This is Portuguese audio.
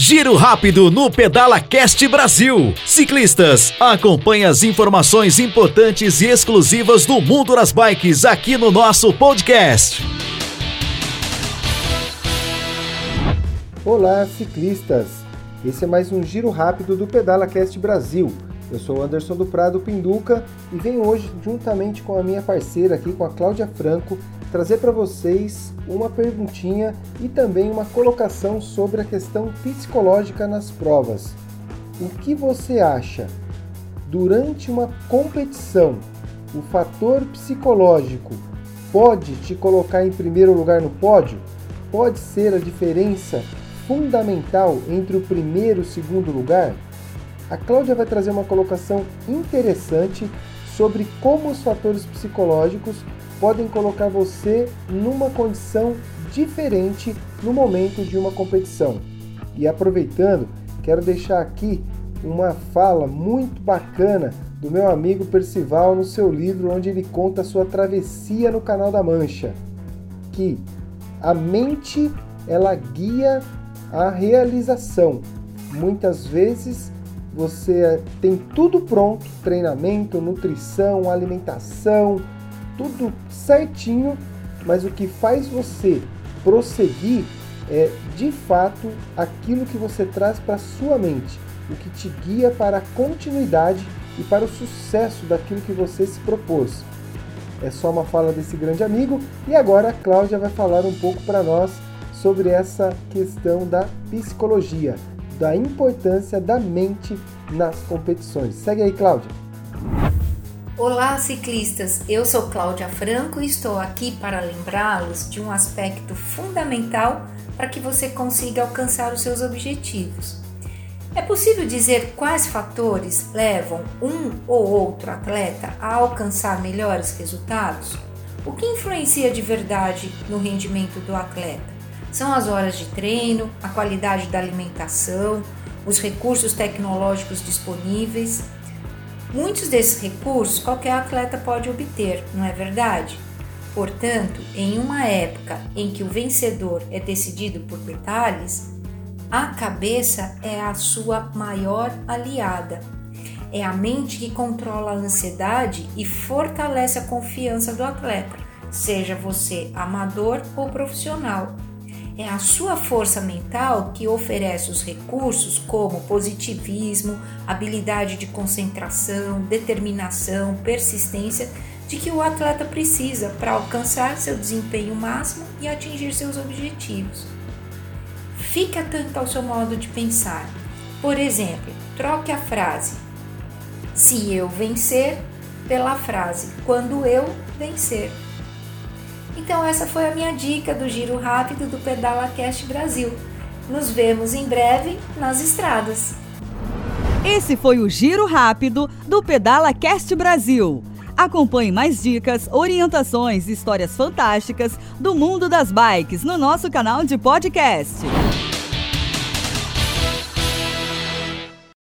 Giro rápido no Pedala Cast Brasil. Ciclistas, acompanhe as informações importantes e exclusivas do mundo das bikes aqui no nosso podcast. Olá, ciclistas! Esse é mais um giro rápido do Pedala Cast Brasil. Eu sou Anderson do Prado Pinduca e venho hoje, juntamente com a minha parceira aqui, com a Cláudia Franco, trazer para vocês uma perguntinha e também uma colocação sobre a questão psicológica nas provas. O que você acha? Durante uma competição, o fator psicológico pode te colocar em primeiro lugar no pódio? Pode ser a diferença fundamental entre o primeiro e o segundo lugar? A Cláudia vai trazer uma colocação interessante sobre como os fatores psicológicos podem colocar você numa condição diferente no momento de uma competição. E aproveitando, quero deixar aqui uma fala muito bacana do meu amigo Percival no seu livro onde ele conta a sua travessia no Canal da Mancha, que a mente ela guia a realização. Muitas vezes você tem tudo pronto, treinamento, nutrição, alimentação, tudo certinho, mas o que faz você prosseguir é de fato aquilo que você traz para sua mente, o que te guia para a continuidade e para o sucesso daquilo que você se propôs. É só uma fala desse grande amigo e agora a Cláudia vai falar um pouco para nós sobre essa questão da psicologia, da importância da mente nas competições. Segue aí, Cláudia. Olá, ciclistas! Eu sou Cláudia Franco e estou aqui para lembrá-los de um aspecto fundamental para que você consiga alcançar os seus objetivos. É possível dizer quais fatores levam um ou outro atleta a alcançar melhores resultados? O que influencia de verdade no rendimento do atleta? São as horas de treino, a qualidade da alimentação, os recursos tecnológicos disponíveis. Muitos desses recursos qualquer atleta pode obter, não é verdade? Portanto, em uma época em que o vencedor é decidido por detalhes, a cabeça é a sua maior aliada. É a mente que controla a ansiedade e fortalece a confiança do atleta, seja você amador ou profissional. É a sua força mental que oferece os recursos como positivismo, habilidade de concentração, determinação, persistência de que o atleta precisa para alcançar seu desempenho máximo e atingir seus objetivos. Fique atento ao seu modo de pensar. Por exemplo, troque a frase se eu vencer pela frase quando eu vencer. Então essa foi a minha dica do giro rápido do Pedala Cast Brasil. Nos vemos em breve nas estradas. Esse foi o giro rápido do Pedala Cast Brasil. Acompanhe mais dicas, orientações e histórias fantásticas do mundo das bikes no nosso canal de podcast.